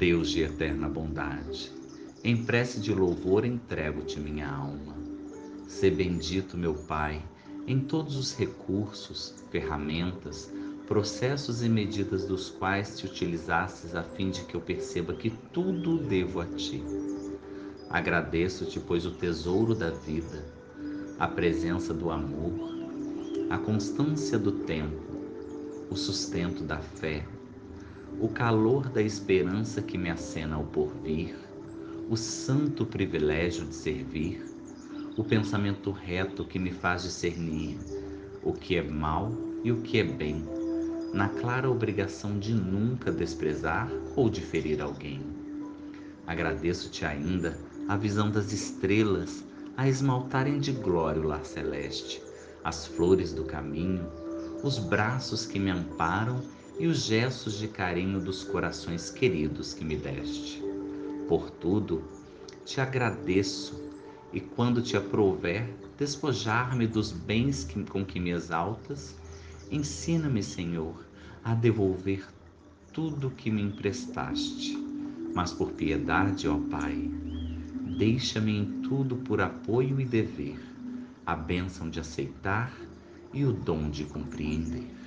Deus de eterna bondade, em prece de louvor entrego-te minha alma. Sê bendito, meu Pai, em todos os recursos, ferramentas, processos e medidas dos quais te utilizastes a fim de que eu perceba que tudo devo a ti. Agradeço-te, pois o tesouro da vida, a presença do amor, a constância do tempo, o sustento da fé, o calor da esperança que me acena ao porvir, o santo privilégio de servir, o pensamento reto que me faz discernir o que é mal e o que é bem, na clara obrigação de nunca desprezar ou de ferir alguém. Agradeço-te ainda a visão das estrelas a esmaltarem de glória o lar celeste, as flores do caminho, os braços que me amparam e os gestos de carinho dos corações queridos que me deste. Por tudo, te agradeço e quando te aprouver despojar-me dos bens que, com que me exaltas, ensina-me, Senhor, a devolver tudo que me emprestaste. Mas por piedade, ó Pai, deixa-me em tudo por apoio e dever, a bênção de aceitar e o dom de compreender.